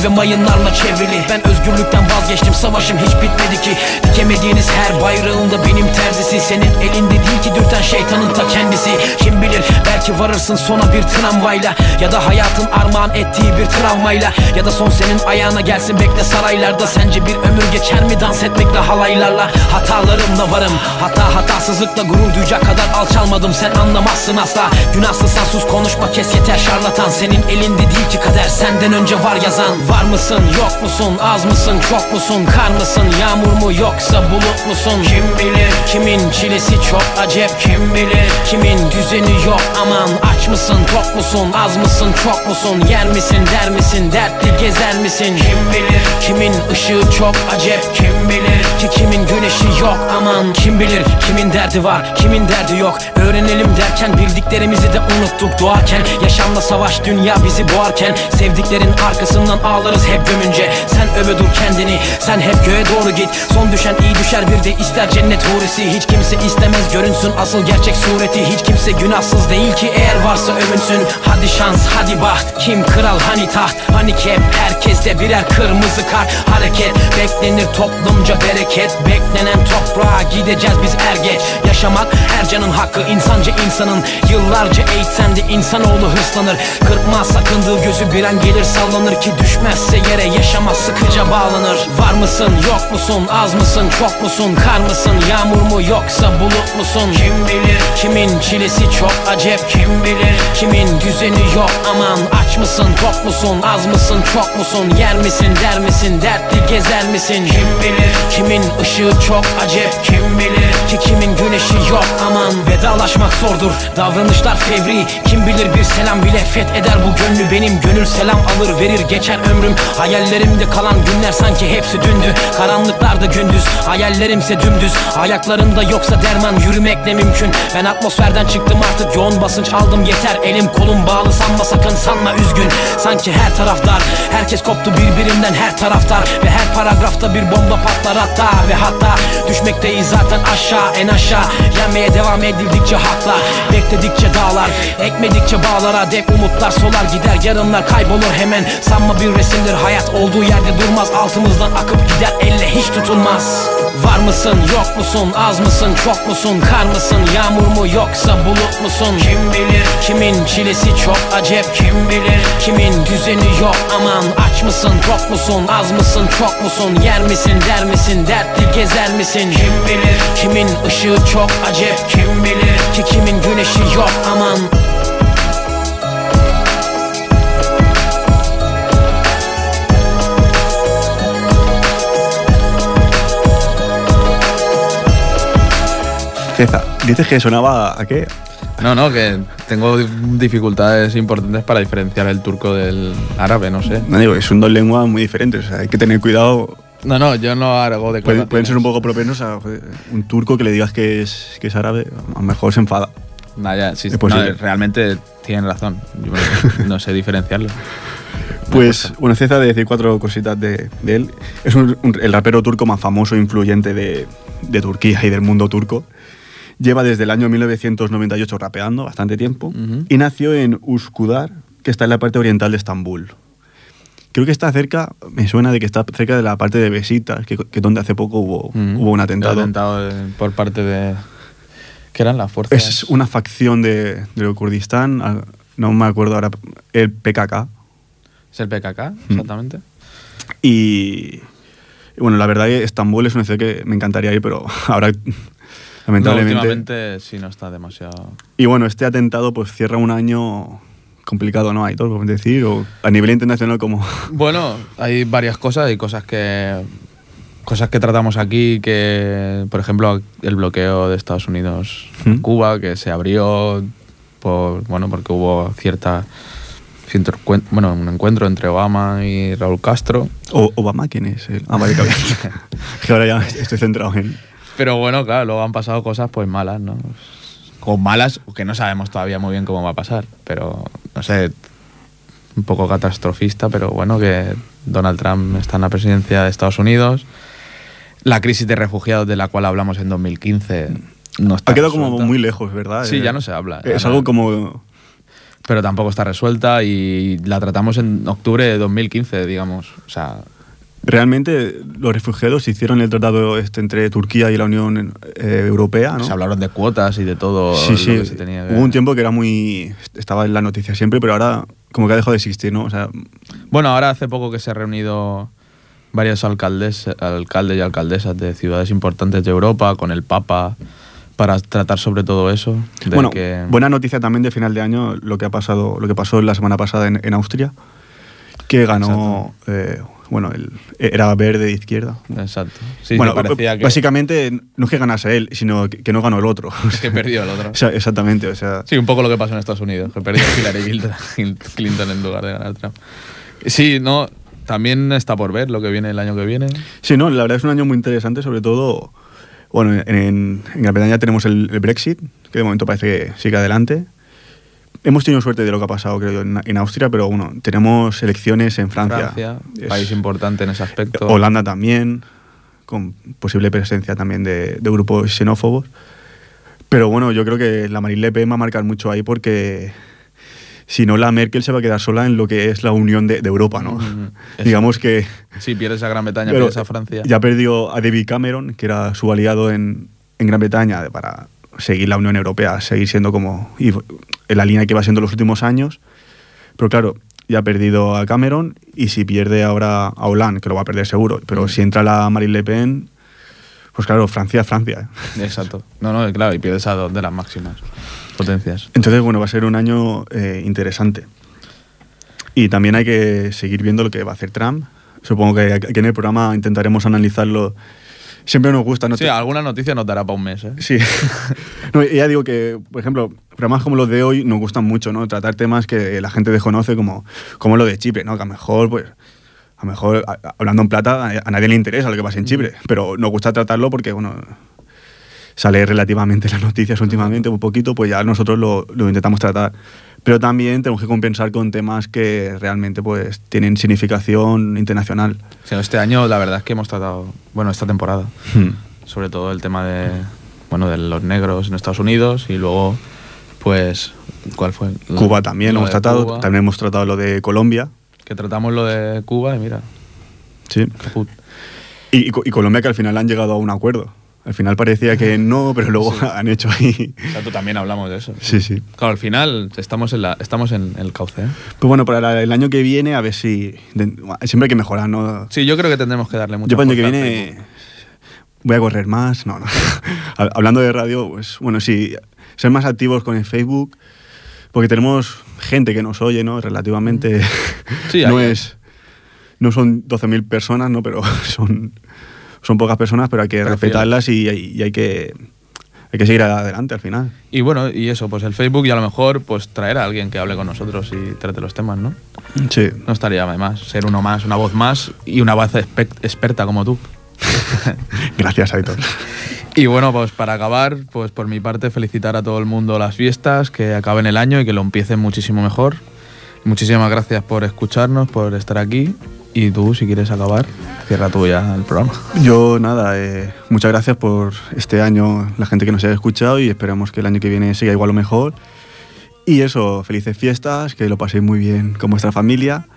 Ve mayınlarla çevrili. Ben özgürlükten vazgeçtim savaşım hiç bitmedi ki. Dikemediğiniz her bayrağında benim terzisi. Senin elinde değil ki dürten şeytanın ta kendisi. Kim bilir belki varırsın sona bir tramvayla. Ya da hayatın armağan ettiği bir travmayla Ya da son senin ayağına gelsin bekle saraylarda. Sence bir ömür geçer mi dans etmekle halaylarla? Hatalarımla varım. Hata hatasızlıkla gurur duyacak kadar alçalmadım. Sen anlamazsın asla. Günahsızsan sus konuşma kes yeter şarlatan. Senin elinde değil ki kader. Senden önce var yazan Var mısın yok musun az mısın çok musun Kar mısın yağmur mu yoksa bulut musun? Kim bilir kimin çilesi çok acep Kim bilir kimin düzeni yok aman Aç mısın tok musun az mısın çok musun Yer misin der misin dertli gezer misin? Kim bilir kimin ışığı çok acep Kim bilir ki kimin güneşi yok aman Kim bilir kimin derdi var kimin derdi yok? Öğrenelim derken bildiklerimizi de unuttuk doğarken Yaşamla savaş dünya bizi boğarken Sevdiklerin arkasından ağlarız hep gömünce. Sen öve dur kendini. Sen hep göğe doğru git. Son düşen iyi düşer bir de ister cennet hurisi Hiç kimse istemez görünsün asıl gerçek sureti. Hiç kimse günahsız değil ki eğer varsa övünsün. Hadi şans hadi baht. Kim kral hani taht? Hani hep herkeste birer kırmızı kart. Hareket beklenir toplumca bereket. Beklenen toprağa gideceğiz biz er geç Yaşamak her canın hakkı. İnsanca insanın. Yıllarca eğitsen de insanoğlu hırslanır. Kırpmaz sakındığı gözü bir an gelir sallanır ki Düşmezse yere yaşamaz sıkıca bağlanır. Var mısın yok musun az mısın çok musun Kar mısın yağmur mu yoksa bulut musun? Kim bilir? Kimin çilesi çok acep? Kim bilir? Kimin düzeni yok? Aman Aç mısın tok musun az mısın çok musun? Yer misin der misin dertli gezer misin? Kim bilir? Kimin ışığı çok acep? Kim bilir? Ki kimin güneşi yok? Aman Vedalaşmak zordur. Davranışlar fevri. Kim bilir bir selam bile fetheder. Bu gönlü Benim gönül selam alır verir. Geçer ömrüm. Hayallerimde kalan günler sanki hepsi dündü. Karanlıklarda gündüz hayallerimse dümdüz. Ayaklarında yoksa derman yürümek ne mümkün? Ben atmosferden çıktım artık yoğun basınç aldım yeter. Elim kolum bağlı sanma sakın sanma üzgün. Sanki her taraf dar herkes koptu birbirinden her taraftar. Ve her paragrafta bir bomba patlar hatta ve hatta. Düşmekteyiz zaten aşağı en aşağı. Yenmeye devam edildikçe haklar Bekledikçe dağlar. Ekmedikçe bağlara Dek umutlar solar gider yarınlar kaybolur hemen. Sanma bir resimdir hayat olduğu yerde durmaz. Altımızdan akıp gider. Elle hiç tutulmaz. Var mısın? Yok musun? Az mısın? Çok musun? Kar mısın? Yağmur mu? Yoksa bulut musun? Kim bilir? Kimin çilesi çok acep? Kim bilir? Kimin düzeni yok? Aman Aç mısın? Tok musun? Az mısın? Çok musun? Yer misin? Der misin? Dertli gezer misin? Kim bilir? Kimin ışığı çok acep? Kim bilir? Ki Dices que sonaba a qué? No, no, que tengo dificultades importantes para diferenciar el turco del árabe, no sé. No digo, son dos lenguas muy diferentes, o sea, hay que tener cuidado. No, no, yo no hago de Pueden, pueden ser un poco propensos a un turco que le digas que es, que es árabe, a lo mejor se enfada. Nah, ya, sí, no, realmente tienen razón. Yo no, <laughs> sé diferenciarlo. Pues, bueno, Ceza de decir cuatro cositas de, de él. Es un- un- el rapero turco más famoso e influyente de, de Turquía y del mundo turco. Lleva desde el año 1998 rapeando, bastante tiempo, Ujú. y nació en Uskudar, que está en la parte oriental de Estambul. Creo que está cerca, me suena de que está cerca de la parte de Besitas, que, que donde hace poco hubo, Mm. hubo un atentado. Atentado por parte de. ¿Qué eran las fuerzas? Es una facción de, de Kurdistán, ah, no me acuerdo ahora, el PKK. ¿Es el PKK, Mm. exactamente? Y, y bueno, la verdad que Estambul es una ciudad que me encantaría ir, pero <laughs> ahora No, lamentablemente... últimamente sí no está demasiado. y bueno, este atentado pues cierra un año complicado, ¿no? Hay todo, como decir, o a nivel internacional como... <laughs> Bueno, hay varias cosas, hay cosas que cosas que tratamos aquí que por ejemplo el bloqueo de Estados Unidos ¿Mm? en Cuba que se abrió por bueno porque hubo cierta bueno un encuentro entre Obama y Raúl Castro O- Obama, ¿quién es? él? Ah, vale, <laughs> <laughs> que ahora ya estoy centrado en... pero bueno claro luego han pasado cosas pues malas no o malas que no sabemos todavía muy bien cómo va a pasar pero no sé un poco catastrofista pero bueno que Donald Trump está en la presidencia de Estados Unidos la crisis de refugiados de la cual hablamos en 2015 no está Ha quedado como resuelta. muy lejos, ¿verdad? Sí, Eh, ya no se habla. Es algo como... pero tampoco está resuelta y la tratamos en octubre de 2015 digamos o sea Realmente los refugiados hicieron el tratado este entre Turquía y la Unión eh, Europea, ¿no? se hablaron de cuotas y de todo Sí, lo sí. que se tenía que- Hubo un tiempo que era muy. estaba en la noticia siempre, pero ahora como que ha dejado de existir, ¿no? O sea, Bueno, ahora hace poco que se ha reunido varios alcaldes, alcaldes y alcaldesas de ciudades importantes de Europa con el Papa para tratar sobre todo eso. bueno, que- buena noticia también de final de año lo que ha pasado, lo que pasó la semana pasada en, en Austria, que ganó, eh, bueno, el- era verde de izquierda. Exacto. Sí, bueno, parecía que, básicamente no es que ganase él, sino que, que no ganó el otro. que perdió el otro. <laughs> O sea, exactamente, o sea, Sí, un poco lo que pasó en Estados Unidos, que perdió Hillary Clinton- <laughs> Clinton en lugar de ganar Trump. Sí, no, también está por ver lo que viene el año que viene. Sí, no, la verdad es un año muy interesante, sobre todo Bueno, en, en Gran Bretaña tenemos el, el Brexit, que de momento parece que sigue adelante. Hemos tenido suerte de lo que ha pasado, creo yo, en, en Austria, pero bueno, tenemos elecciones en Francia. Francia, Es- país importante en ese aspecto. Holanda también, con posible presencia también de, de grupos xenófobos. Pero bueno, yo creo que la Marine Le Pen va a marcar mucho ahí porque si no, la Merkel se va a quedar sola en lo que es la unión de, de Europa, ¿no? Mm. <laughs> Digamos que Si pierdes a Gran Bretaña, pierdes a Francia. ya perdió a David Cameron, que era su aliado en, en Gran Bretaña para seguir la Unión Europea, seguir siendo como y en la línea que va siendo los últimos años. Pero claro, ya ha perdido a Cameron y si pierde ahora a Hollande, que lo va a perder seguro, pero Mm. si entra la Marine Le Pen, pues claro, Francia es Francia. Exacto. No, no, claro, y pierdes a dos de las máximas potencias. Entonces, bueno, va a ser un año eh, interesante. Y también hay que seguir viendo lo que va a hacer Trump. Supongo que aquí en el programa intentaremos analizarlo. Siempre nos gusta, ¿no? Sí, alguna noticia nos dará para un mes, ¿eh? Sí. <laughs> no, ya digo que, por ejemplo, programas como los de hoy nos gustan mucho, ¿no? Tratar temas que la gente desconoce, como, como lo de Chipre, ¿no? Que a lo mejor, pues, a lo mejor, a- hablando en plata, a, a nadie le interesa lo que pasa en Chipre, pero nos gusta tratarlo porque, bueno, sale relativamente en las noticias últimamente, un poquito, pues ya nosotros lo, lo intentamos tratar. Pero también tenemos que compensar con temas que realmente, pues, tienen significación internacional. O sea, este año la verdad es que hemos tratado, bueno, esta temporada, sobre todo el tema de, bueno, de los negros en Estados Unidos y luego, pues, ¿cuál fue? Cuba también lo hemos tratado, Cuba, también hemos tratado lo de Colombia. Que tratamos lo de Cuba y mira, Sí. Y, y Colombia que al final han llegado a un acuerdo. Al final parecía que no, pero luego <laughs> han hecho ahí. Exacto, también hablamos de eso. Sí, sí. Claro, al final estamos en, la, estamos en el cauce, ¿eh? Pues bueno, para el año que viene, a ver si. siempre hay que mejorar, ¿no? Sí, yo creo que tendremos que darle mucho Yo para el año que viene voy a correr más. No, no. <laughs> Hab- Hablando de radio, pues bueno, sí, ser más activos con el Facebook, porque tenemos gente que nos oye, ¿no? Relativamente. Sí, <laughs> no es. No son 12.000 personas, ¿no? Pero son, son pocas personas, pero hay que Pero respetarlas y, hay- y hay que. Hay que seguir adelante al final. Y bueno, y eso, pues el Facebook y a lo mejor pues traer a alguien que hable con nosotros y trate los temas, ¿no? Sí. No estaría más ser uno más, una voz más y una voz experta como tú. <laughs> Gracias, Aitor. <laughs> Y bueno, pues para acabar, pues por mi parte felicitar a todo el mundo las fiestas, que acaben el año y que lo empiecen muchísimo mejor. Muchísimas gracias por escucharnos, por estar aquí. Y tú, si quieres acabar, cierra tú ya el programa. Yo nada, eh, muchas gracias por este año, la gente que nos haya escuchado y esperamos que el año que viene siga igual o mejor. Y eso, felices fiestas, que lo paséis muy bien con vuestra familia.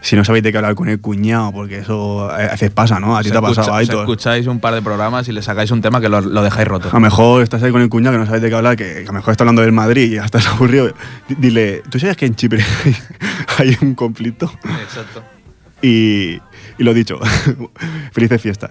Si no sabéis de qué hablar con el cuñado, porque eso a veces pasa, ¿no? A ti te ha pasado, si Aitor. escucháis un par de programas y le sacáis un tema que lo, lo dejáis roto. A lo mejor estás ahí con el cuñado que no sabes de qué hablar, que, a lo mejor está hablando del Madrid y ya estás <laughs> aburrido. Dile, ¿tú sabes que en Chipre <laughs> hay un conflicto? Exacto. Y, lo dicho, <laughs> felices fiestas.